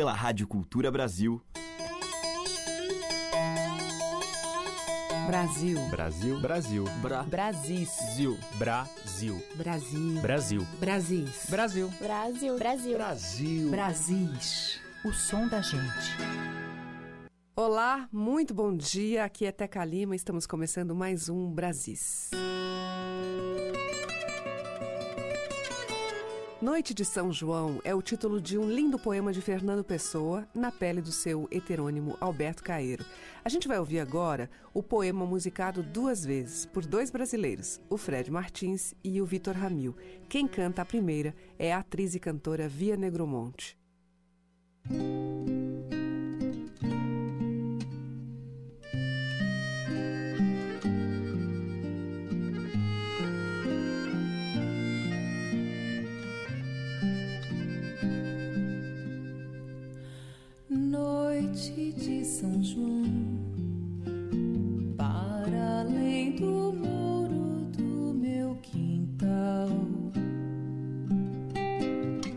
pela Rádio Cultura Brasil. Brasil. Brasil. Brasil. Bra. Brasis. Zil. Brasil. Brasil. Brasil. Brasis. Brasil. Brasil. Brasil. Brasil. Brasis. O som da gente. Olá, muito bom dia. Aqui é Teca Lima. Estamos começando mais um Brasis. Noite de São João é o título de um lindo poema de Fernando Pessoa na pele do seu heterônimo Alberto Caeiro. A gente vai ouvir agora o poema musicado duas vezes por dois brasileiros, o Fred Martins e o Vitor Ramil. Quem canta a primeira é a atriz e cantora Via Negromonte. São João, para além do muro do meu quintal,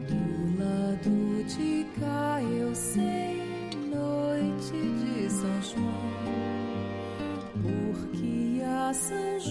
do lado de cá eu sei, noite de São João, porque há São João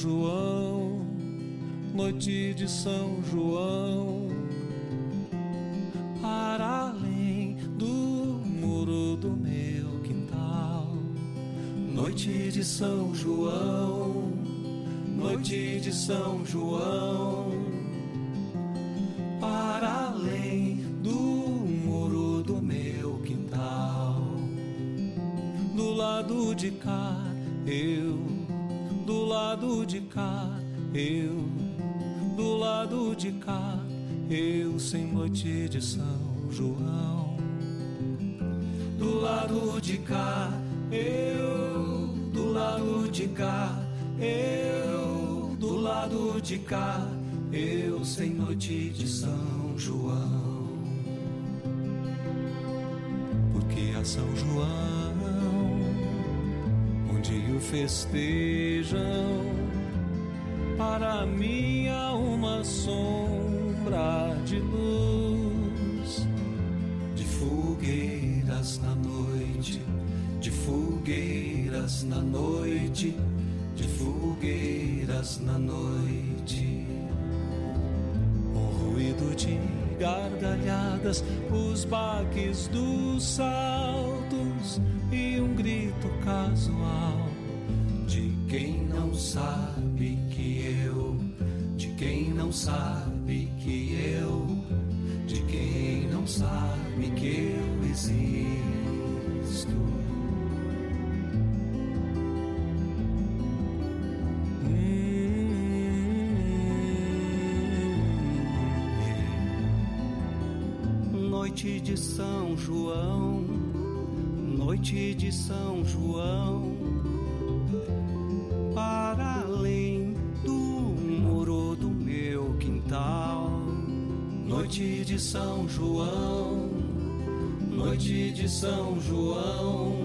João, noite de São João, para além do muro do meu quintal. Noite de São João, noite de São João, para além do muro do meu quintal. Do lado de cá de São João. Do lado de cá, eu, do lado de cá, eu, do lado de cá, eu sem noite de São João. Porque a São João, onde o festejam, para mim há uma sombra de luz, fogueiras na noite, de fogueiras na noite, de fogueiras na noite. Um ruído de gargalhadas, os baques dos saltos e um grito casual de quem não sabe que eu, de quem não sabe que Noite de São João, noite de São João, para além do muro do meu quintal. Noite de São João, noite de São João,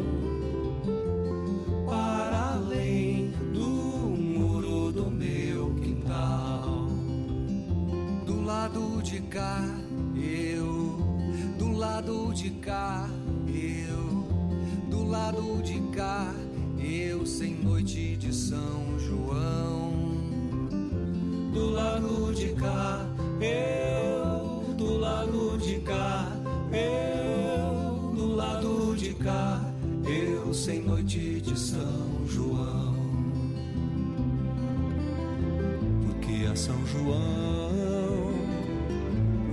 São João,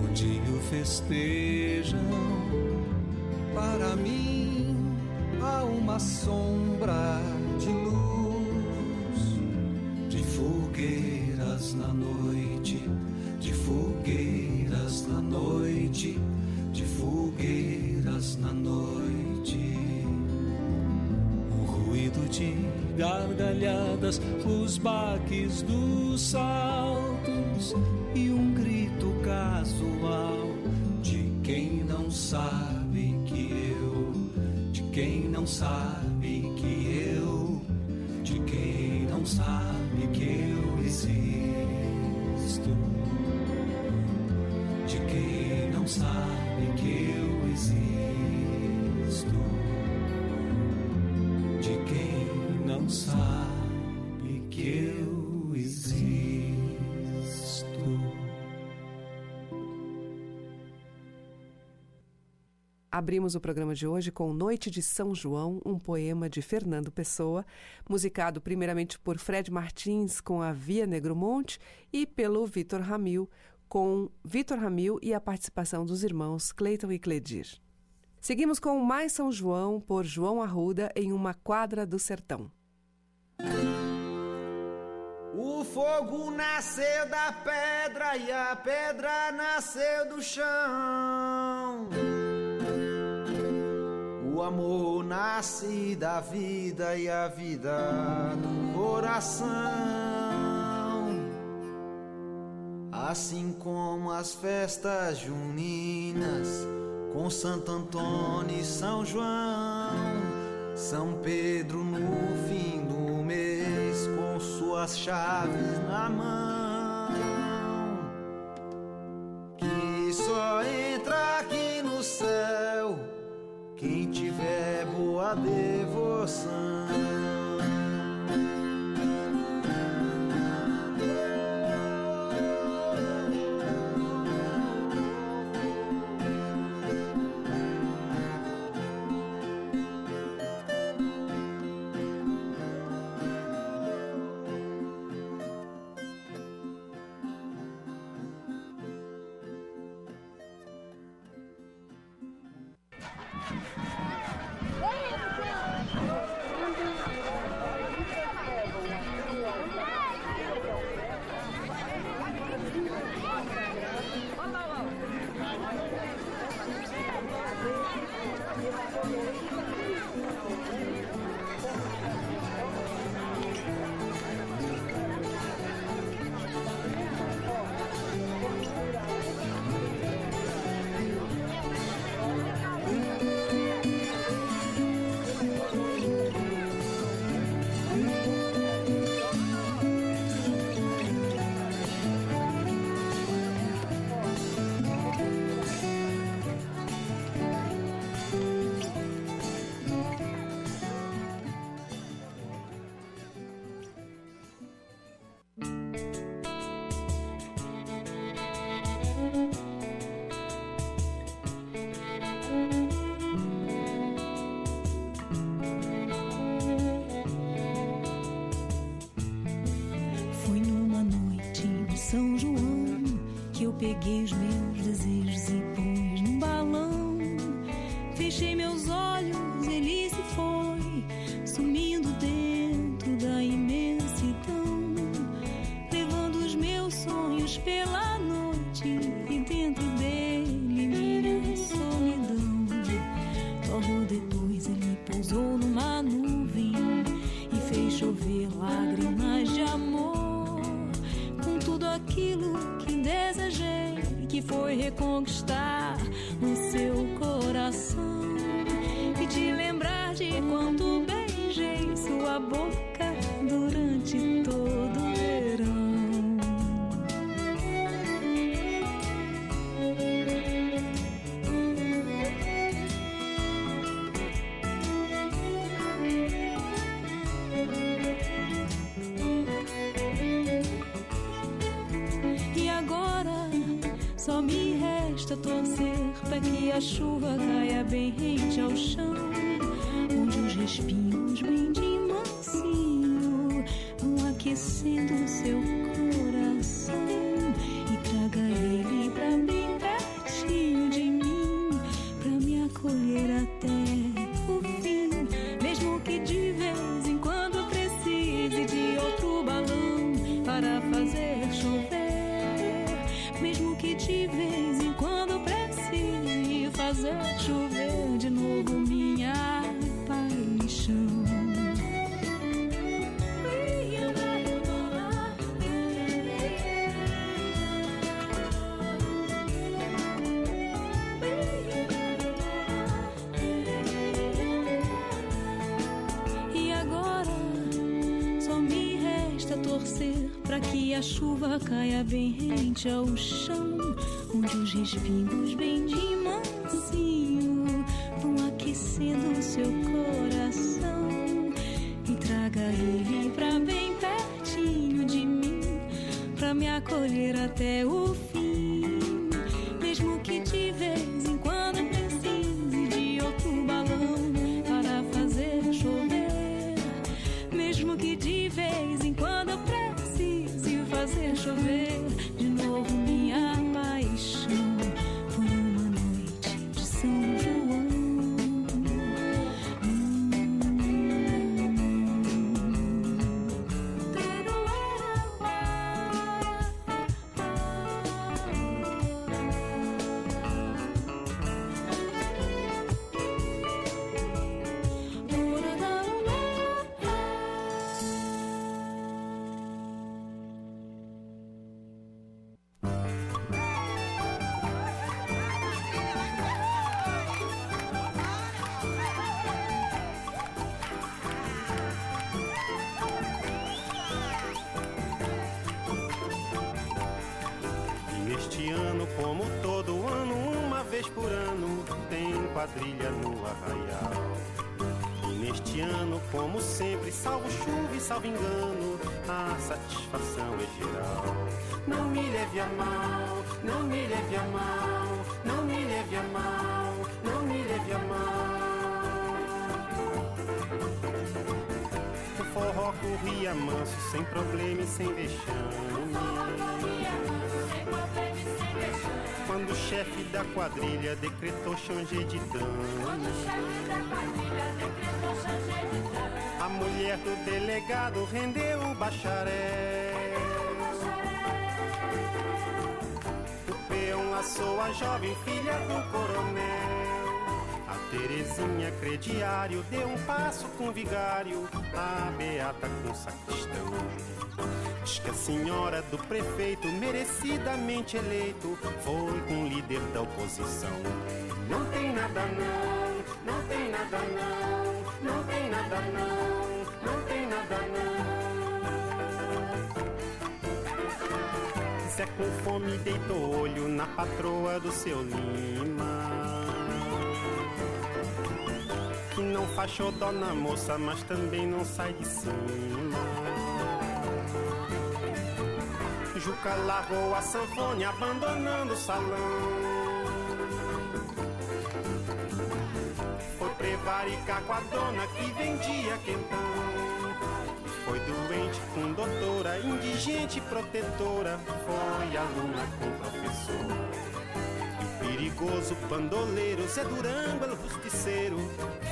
onde o festejam, para mim há uma sombra de luz, de fogueiras na noite, de fogueiras na noite, de fogueiras na noite. Ruído de gargalhadas, os baques dos e um grito casual de quem não sabe que eu, de quem não sabe Abrimos o programa de hoje com Noite de São João, um poema de Fernando Pessoa, musicado primeiramente por Fred Martins com a Via Negromonte e pelo Vitor Ramil, com Vitor Ramil e a participação dos irmãos Cleiton e Cledir. Seguimos com Mais São João, por João Arruda, em uma quadra do sertão. O fogo nasceu da pedra e a pedra nasceu do chão. O amor nasce da vida e a vida do coração. Assim como as festas juninas com Santo Antônio e São João, São Pedro no fim do mês com suas chaves na mão. Father. Peguei os a chuva a chuva caia bem rente ao chão, onde os respingos bem salvo engano, a satisfação é geral. Não me leve a mal, não me leve a mal, não me leve a mal, não me leve a mal. Forró corria manso, sem problema e sem vexame. Quando o chefe da quadrilha decretou changer de dano. A mulher do delegado rendeu o bacharel. O peão laçou a jovem filha do coronel. Terezinha crediário deu um passo com vigário. A Beata com sacristão. Diz que a senhora do prefeito, merecidamente eleito, foi com líder da oposição. Não tem nada não, não tem nada não, não tem nada não, não tem nada não. Se é com fome, deitou olho na patroa do seu Lima. Não faz xodó na moça, mas também não sai de cima. Juca largou a sanfone, abandonando o salão. Foi prevaricar com a dona que vendia quentão. Foi doente com doutora, indigente protetora, foi aluna com professor. O perigoso pandoleiro, Zé Durango, el justiceiro,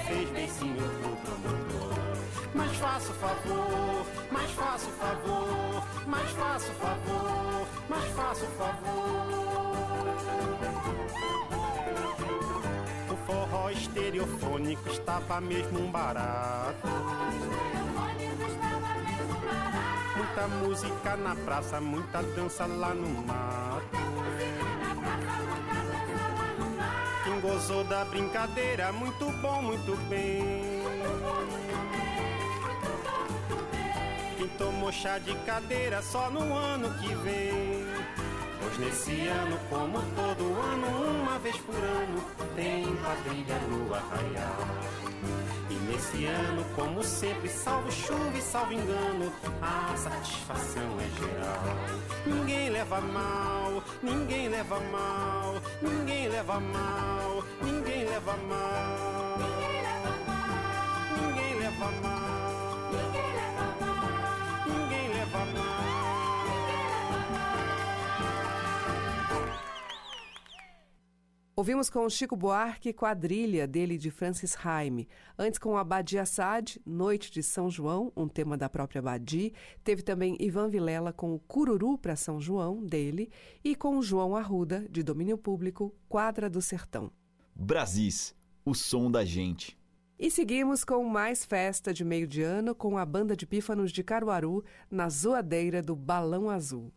fez beicinho pro promotor. Mas faça o favor, mas faça o favor, mas faça o favor, mas faça o favor. O forró estereofônico estava mesmo um barato. Muita música na praça, muita dança lá no mato. Gozou da brincadeira, muito bom, muito bem. Quem tomou chá de cadeira só no ano que vem. Pois nesse ano, como todo ano, uma vez por ano, tem quadrilha no arraial. E nesse ano, como sempre, salvo chuva e salvo engano, a satisfação é geral. Ninguém leva mal, ninguém leva mal, ninguém leva mal, ninguém leva mal. Ninguém leva mal. Ouvimos com Chico Buarque Quadrilha, dele de Francis Haime. Antes com Abadi Assad, Noite de São João, um tema da própria Abadi. Teve também Ivan Vilela com o Cururu para São João, dele. E com João Arruda, de domínio público, Quadra do Sertão. Brasis, o som da gente. E seguimos com mais festa de meio de ano com a banda de pífanos de Caruaru na zoadeira do Balão Azul.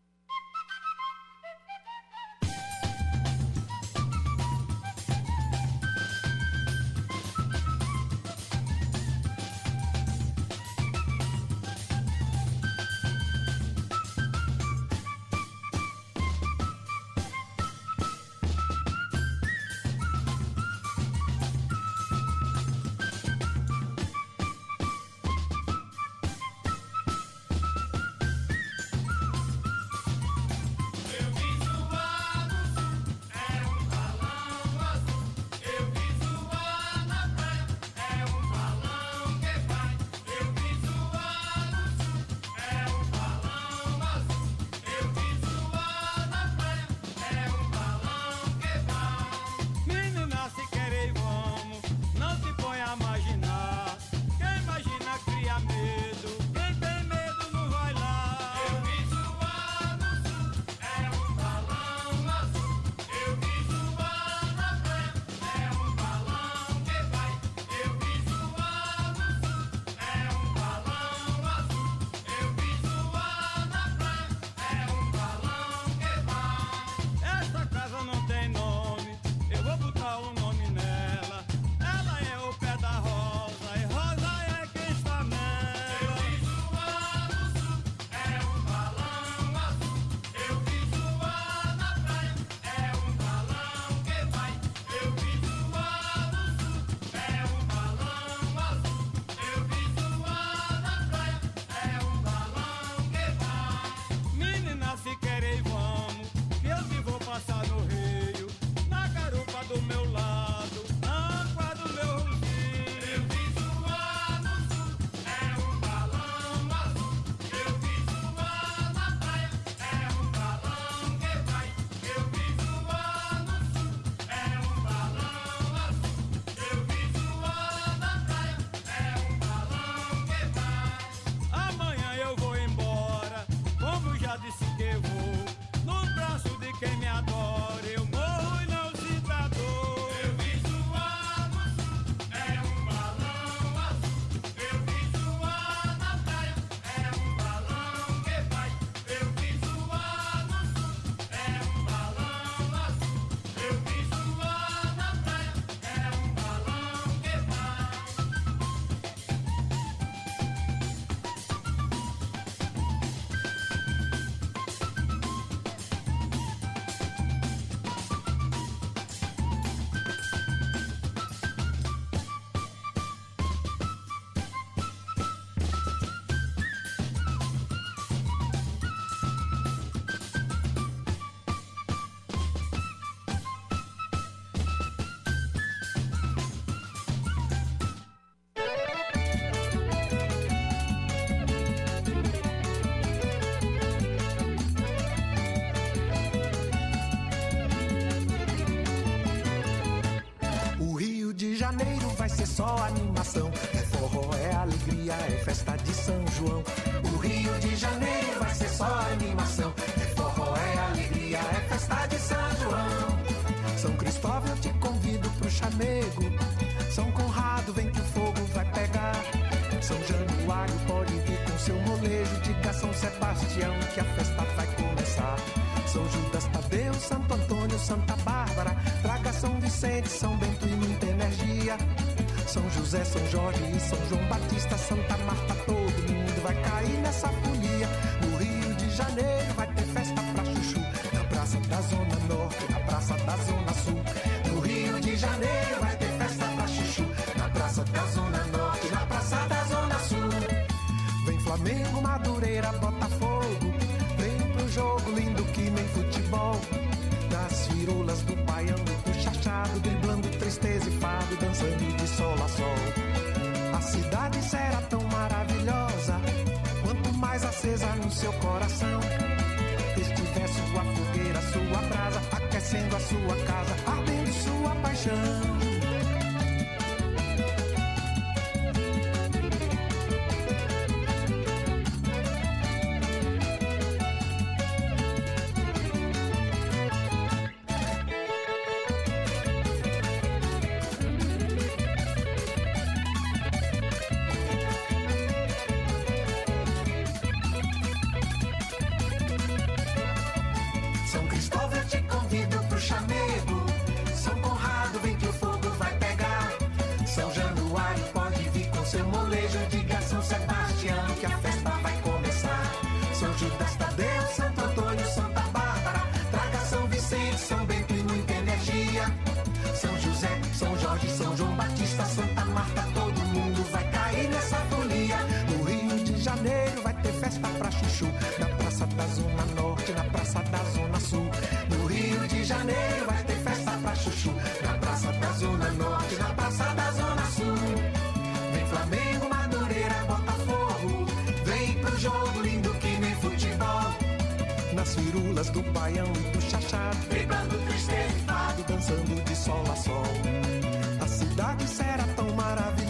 Vai ser só animação. É forró, é alegria, é festa de São João. O Rio de Janeiro vai ser só animação. São José, São Jorge e São João Batista, Santa Marta, todo mundo vai cair nessa folia. No Rio de Janeiro vai ter festa pra chuchu. Na Praça da Zona Norte, na Praça da Zona Sul. No Rio de Janeiro vai ter festa pra chuchu. Na Praça da Zona Norte, na Praça da Zona Sul. Vem Flamengo, Madureira, Botafogo. Vem pro jogo lindo que nem futebol. Das firulas do baião dançando de sol a sol. A cidade será tão maravilhosa, quanto mais acesa no seu coração. Estiver sua fogueira, sua brasa, aquecendo a sua casa, ardendo sua paixão.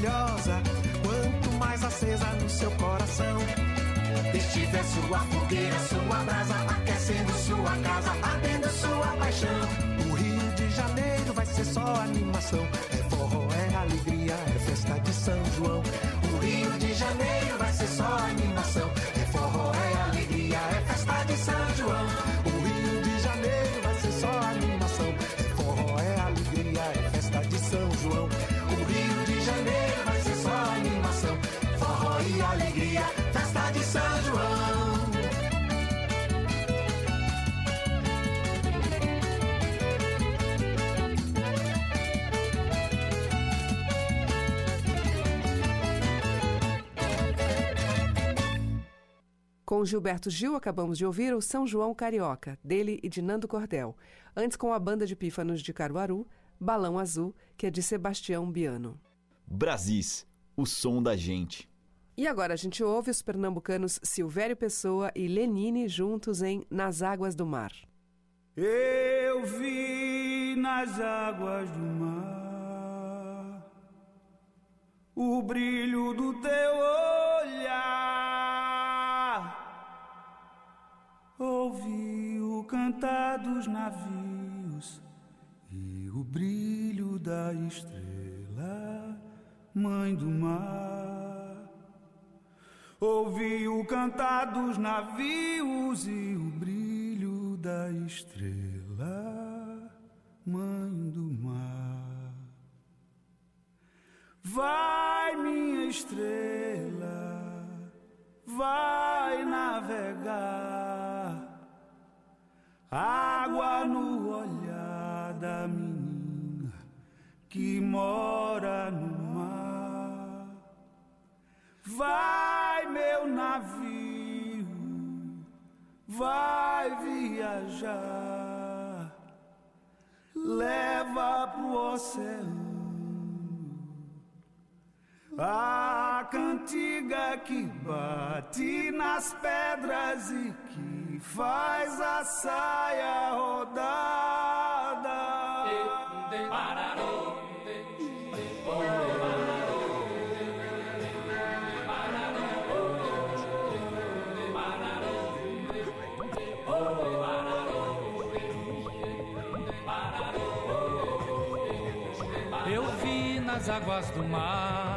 Maravilhosa, quanto mais acesa no seu coração. Estiver sua fogueira, sua brasa, aquecendo sua casa, ardendo sua paixão. O Rio de Janeiro vai ser só animação. É forró, é alegria, é festa de São João. O Rio de Janeiro vai ser só animação. Com Gilberto Gil, acabamos de ouvir o São João Carioca, dele e de Nando Cordel. Antes, com a banda de pífanos de Caruaru, Balão Azul, que é de Sebastião Biano. Brasis, o som da gente. E agora a gente ouve os pernambucanos Silvério Pessoa e Lenine juntos em Nas Águas do Mar. Eu vi nas águas do mar o brilho do teu olhar. Ouvi o cantar dos navios e o brilho da estrela, mãe do mar. Ouvi o cantar dos navios e o brilho da estrela, mãe do mar. Vai, minha estrela, vai navegar. Água no olhar da menina que mora no mar. Vai, meu navio, vai viajar, leva pro oceano a cantiga que bate nas pedras e que faz a saia rodada. Eu vi nas águas do mar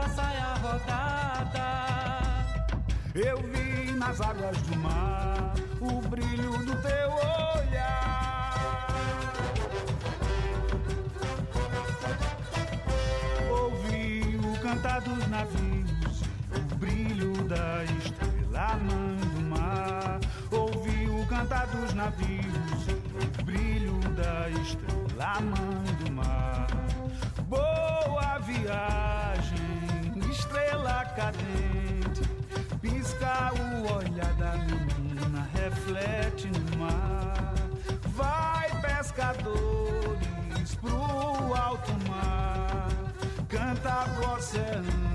e que faz a saia rodada. Eu vi nas águas do mar o brilho do teu olhar. Ouvi o cantar dos navios, o brilho da estrela mãe do mar. Ouvi o cantar dos navios, o brilho da estrela mãe do mar. Boa viagem, cadente, pisca o olhar da menina, reflete no mar. Vai, pescadores, pro alto mar, canta pro oceano.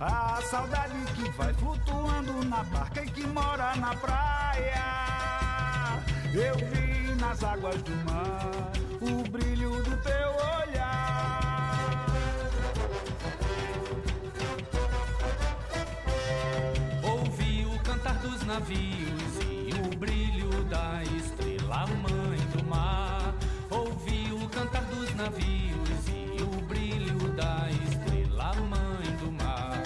A saudade que vai flutuando na barca e que mora na praia. Eu vi nas águas do mar o brilho do teu olhar. Dos navios e o brilho da estrela mãe do mar. Ouvi o cantar dos navios e o brilho da estrela mãe do mar.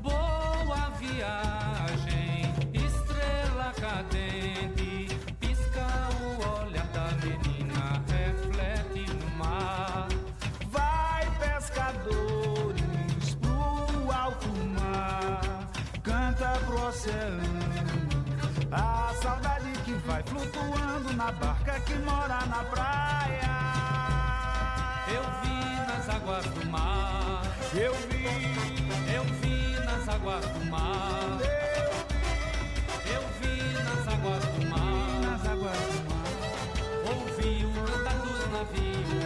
Boa viagem, estrela cadente, pisca o olhar da menina, reflete no mar. Vai, pescadores, pro alto mar, canta pro oceano. A saudade que vai flutuando na barca que mora na praia. Eu vi nas águas do mar. Eu vi, Eu vi nas águas do mar. Eu vi nas águas do mar. nas águas do mar. Ouvi o cantar dos navios.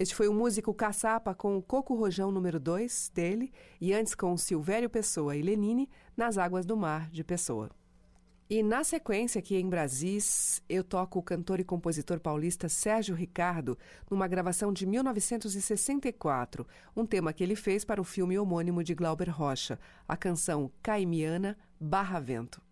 Este foi o músico Caçapa com o Coco Rojão número 2 dele e antes com Silvério Pessoa e Lenine nas Águas do Mar de Pessoa. E na sequência, aqui em Brasis, eu toco o cantor e compositor paulista Sérgio Ricardo numa gravação de 1964, um tema que ele fez para o filme homônimo de Glauber Rocha, a canção Caimiana Barra Vento.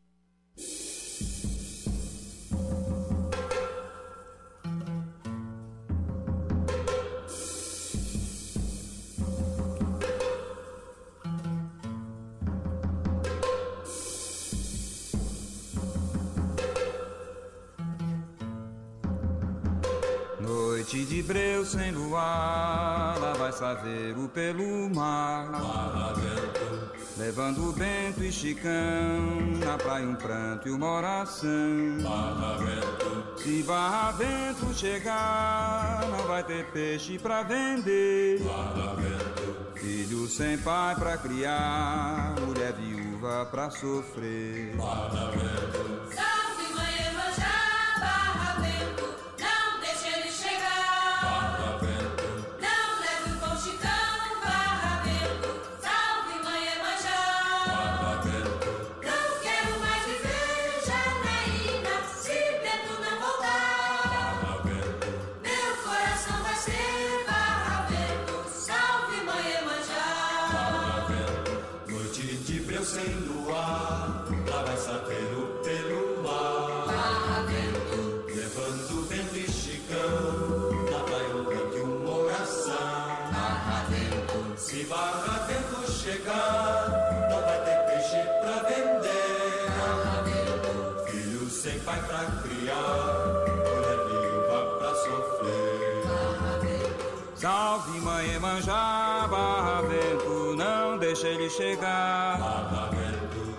De breu sem luar, lá vai saveiro pelo mar. Levando o bento e chicão, na praia um pranto e uma oração. Se barra vento chegar, não vai ter peixe pra vender. Filho sem pai pra criar, mulher viúva pra sofrer. Chegar.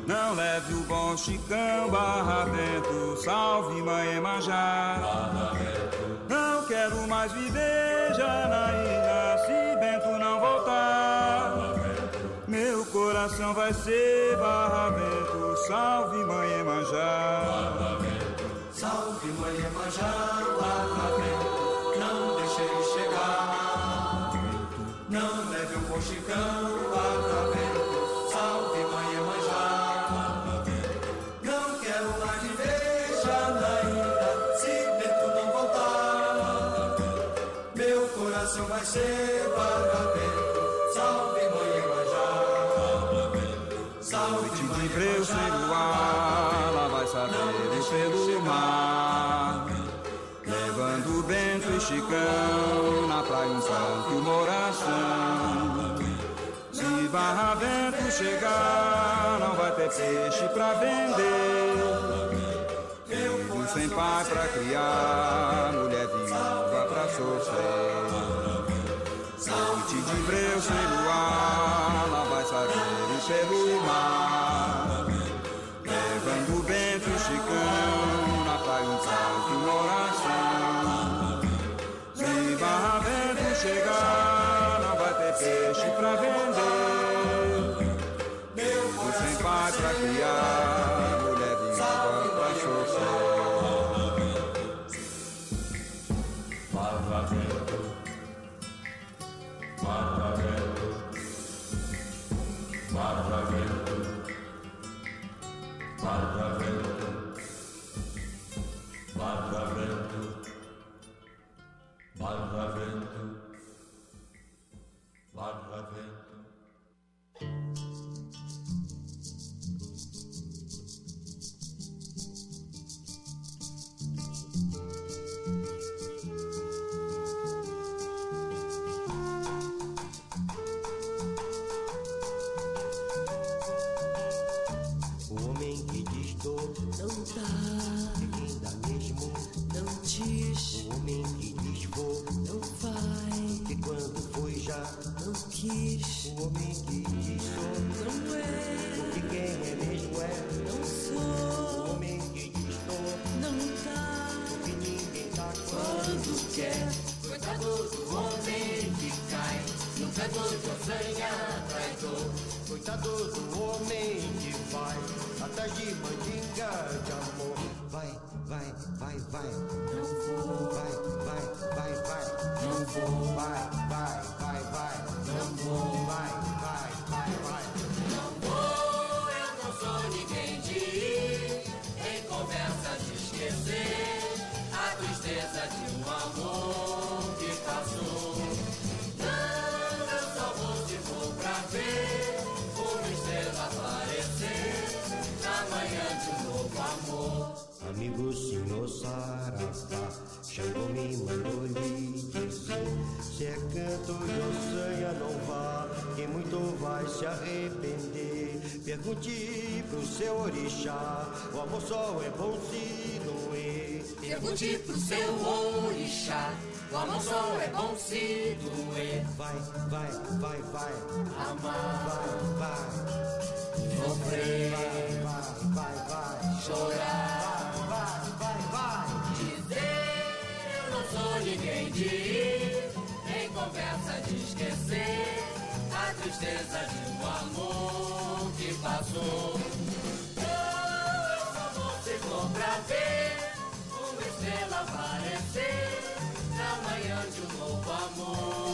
Não leve o bom chicão, barra vento, salve mãe vento, Não quero mais viver, Janaína, se Bento não voltar. Meu coração vai ser barra vento, salve mãe vento. Salve mãe Emanjá, chicão, na praia um canto e uma. Se barra vento chegar, não vai ter peixe pra vender. Filho sem pai pra criar, mulher viúva pra sofrer. Noite de breu sem luar, lá vai saber pelo mar. Peixe pra vender. Filho sem pai pra criar, mulher viúva pra sofrer. Barra vento, barra vento, barra vento, barra vento, Coitado do homem que vai atrás de mandinga Pergunte pro seu orixá, o amor só é bom se doer. Pergunte pro seu orixá, o amor só é bom se doer. Vai, vai, vai, vai, amar, vai, vai sofrer, Vai, vai, vai, vai. Chorar, Vai, vai, vai. Dizer eu não sou ninguém de ir em conversa de esquecer tristeza de um amor que passou. Eu só vou pra ver uma estrela aparecer na manhã de um novo amor.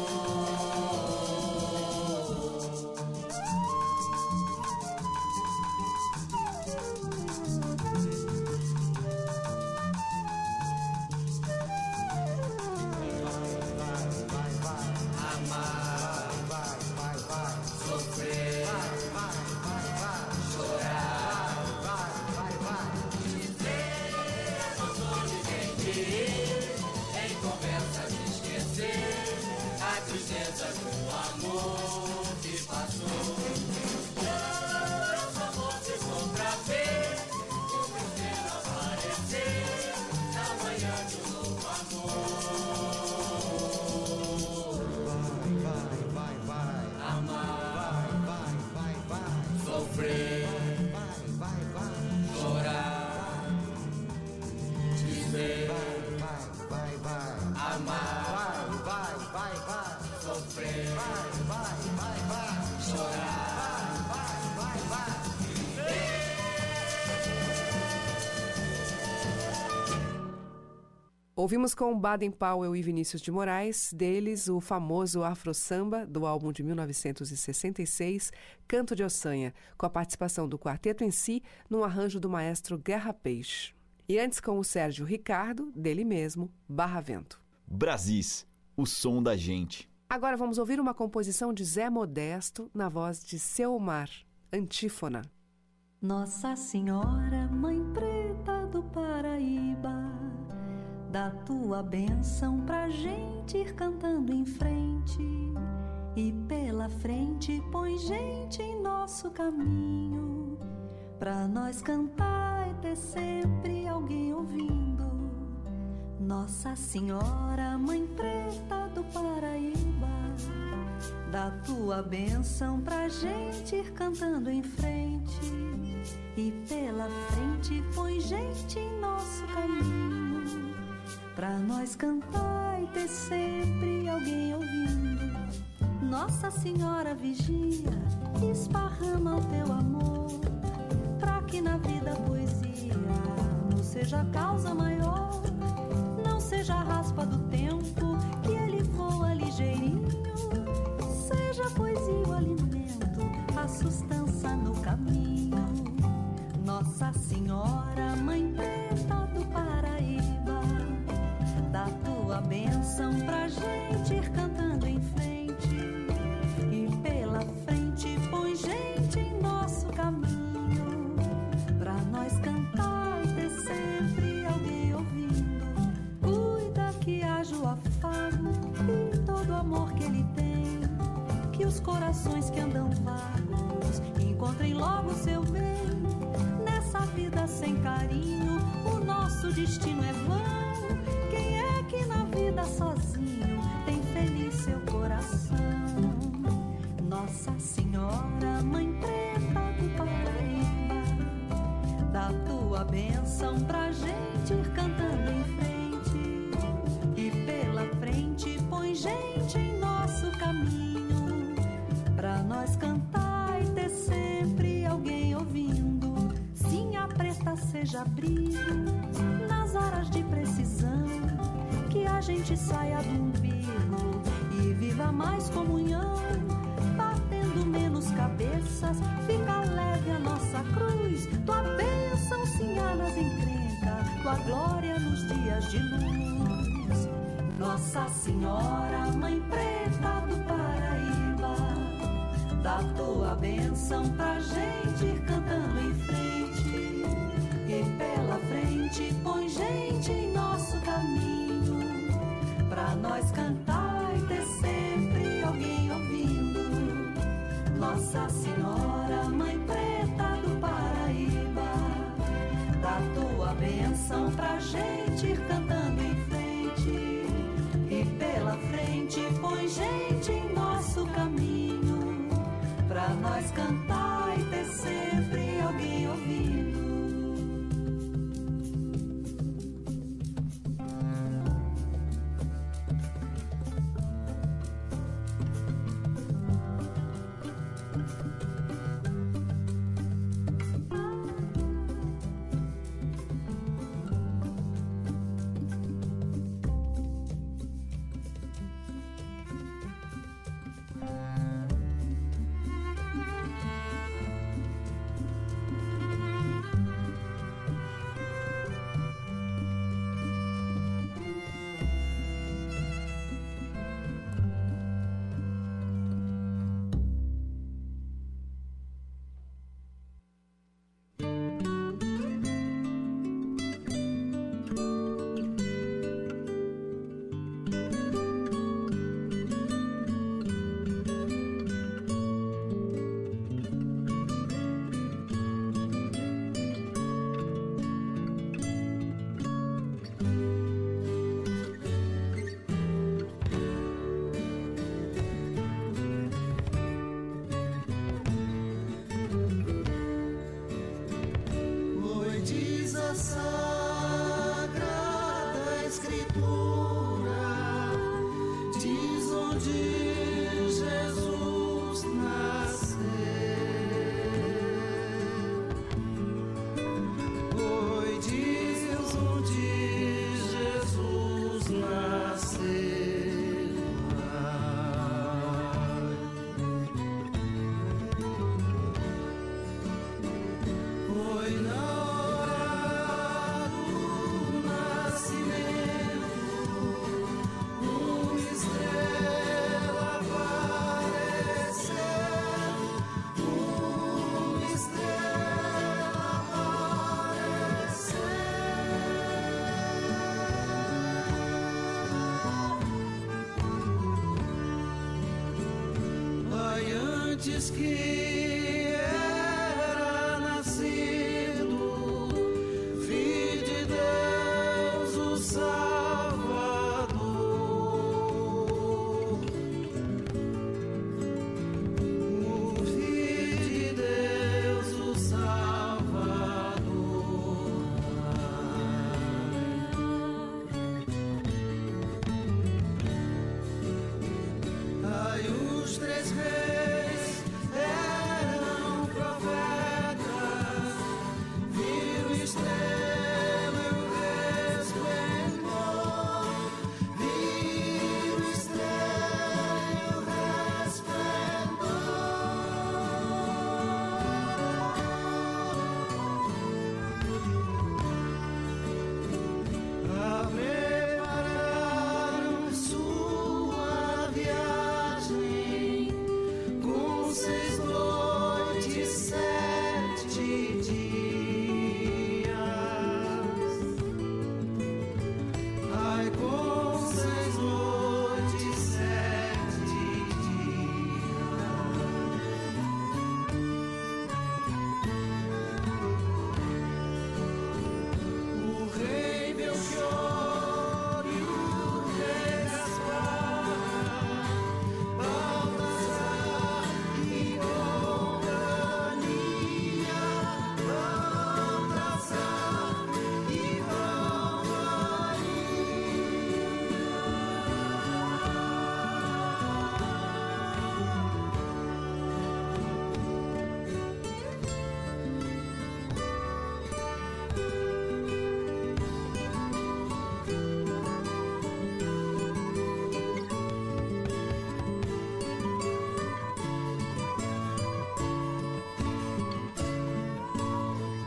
Ouvimos com Baden Powell e Vinícius de Moraes, deles o famoso Afro Samba, do álbum de 1966, Canto de Ossanha, com a participação do quarteto em si, num arranjo do maestro Guerra Peixe. E antes com o Sérgio Ricardo, dele mesmo, Barra Vento. Brasis, o som da gente. Agora vamos ouvir uma composição de Zé Modesto, na voz de Seu Mar, Antífona. Nossa Senhora, Mãe Preta dá tua bênção pra gente ir cantando em frente. E pela frente põe gente em nosso caminho, pra nós cantar e ter sempre alguém ouvindo. Nossa Senhora, Mãe Preta do Paraíba, dá tua bênção pra gente ir cantando em frente. E pela frente põe gente em nosso caminho, pra nós cantar e ter sempre alguém ouvindo. Nossa Senhora vigia, esparrama o teu amor, pra que na vida a poesia não seja causa maior, não seja raspa do tempo que ele voa ligeirinho, seja poesia o alimento, a sustância no caminho. Nossa Senhora, Mãe Preta do Paraíba, tua bênção pra gente ir cantando em frente. E pela frente põe gente em nosso caminho, pra nós cantar ter sempre alguém ouvindo. Cuida que haja o afago e todo o amor que ele tem, que os corações que andam vagos encontrem logo seu bem. Nessa vida sem carinho, o nosso destino é vão. Que na vida sozinho tem feliz seu coração? Nossa Senhora, Mãe Preta do Paraíba, dá tua bênção pra gente ir cantando em frente. E pela frente põe gente em nosso caminho, pra nós cantar e ter sempre alguém ouvindo. Sim, a preta seja brilho gente saia do umbigo e viva mais comunhão, batendo menos cabeças, fica leve a nossa cruz, tua bênção sinhanas encrenca, tua glória nos dias de luz. Nossa Senhora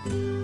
you.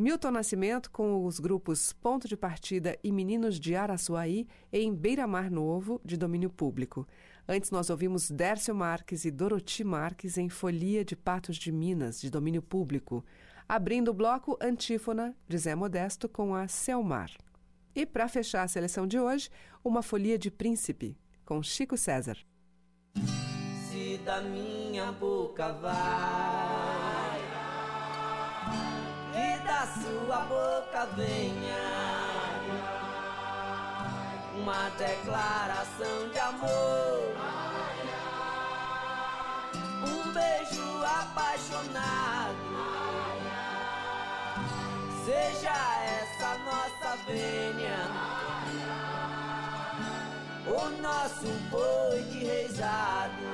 Milton Nascimento com os grupos Ponto de Partida e Meninos de Araçuaí em Beira Mar Novo, de domínio público. Antes nós ouvimos Dércio Marques e Doroti Marques em Folia de Patos de Minas, de domínio público. Abrindo o bloco Antífona, de Zé Modesto com a Selmar. E para fechar a seleção de hoje, uma Folia de Príncipe, com Chico César. Se da minha boca vai da sua boca venha uma declaração de amor, um beijo apaixonado. Seja essa nossa vênia, o nosso boi de reisado.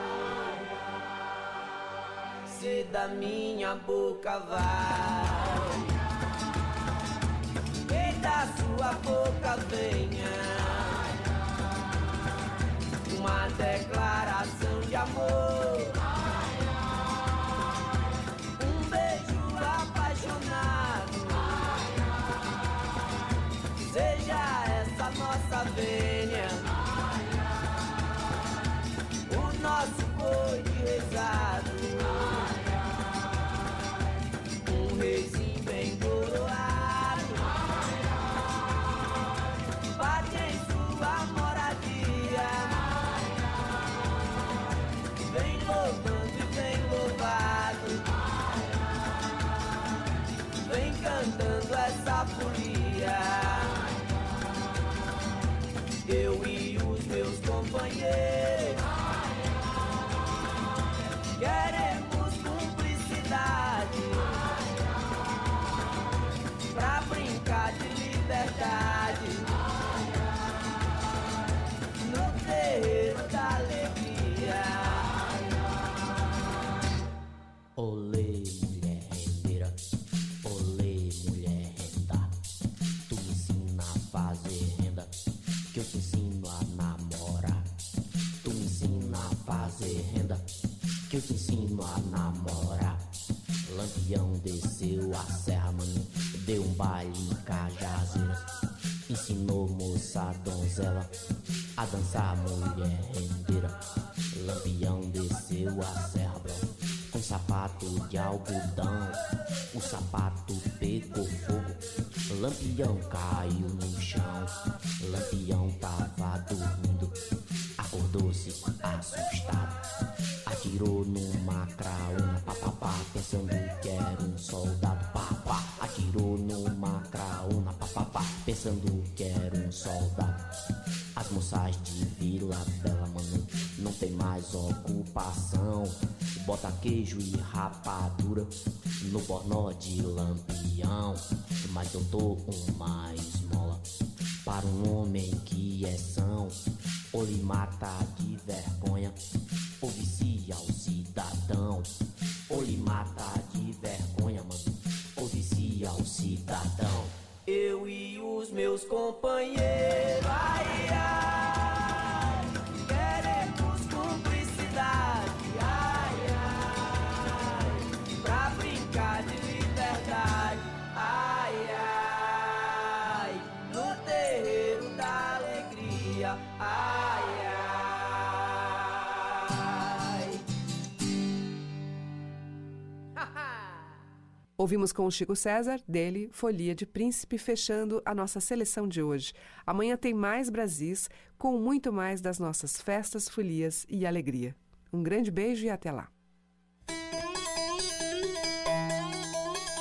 Se da minha boca vai da sua boca venha. Uma declaração de amor, desceu a serra, mano. Deu um baile em Cajazeiras. Ensinou moça donzela a dançar mulher rendeira. Lampião desceu a serra, bro. Com sapato de algodão. O sapato pegou fogo. Lampião caiu no chão. Lampião tava dormindo. Acordou-se assustado. Atirou numa craúna, papapá, pensando que era um soldado, papá. Atirou numa craúna, papapá, pensando que era um soldado. As moças de Vila Bela, mano, não tem mais ocupação. Bota queijo e rapadura no bornó de lampião. Mas eu dou uma esmola para um homem que é são. Ou lhe mata de vergonha, ou vicia o cidadão. Ou lhe mata de vergonha, mano, ou vicia o cidadão. Eu e os meus companheiros, ai, ai, queremos Ouvimos com o Chico César, dele, Folia de Príncipe, fechando a nossa seleção de hoje. Amanhã tem mais Brasis, com muito mais das nossas festas, folias e alegria. Um grande beijo e até lá.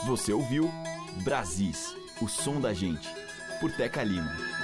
Você ouviu Brasis, o som da gente, por Teca Lima.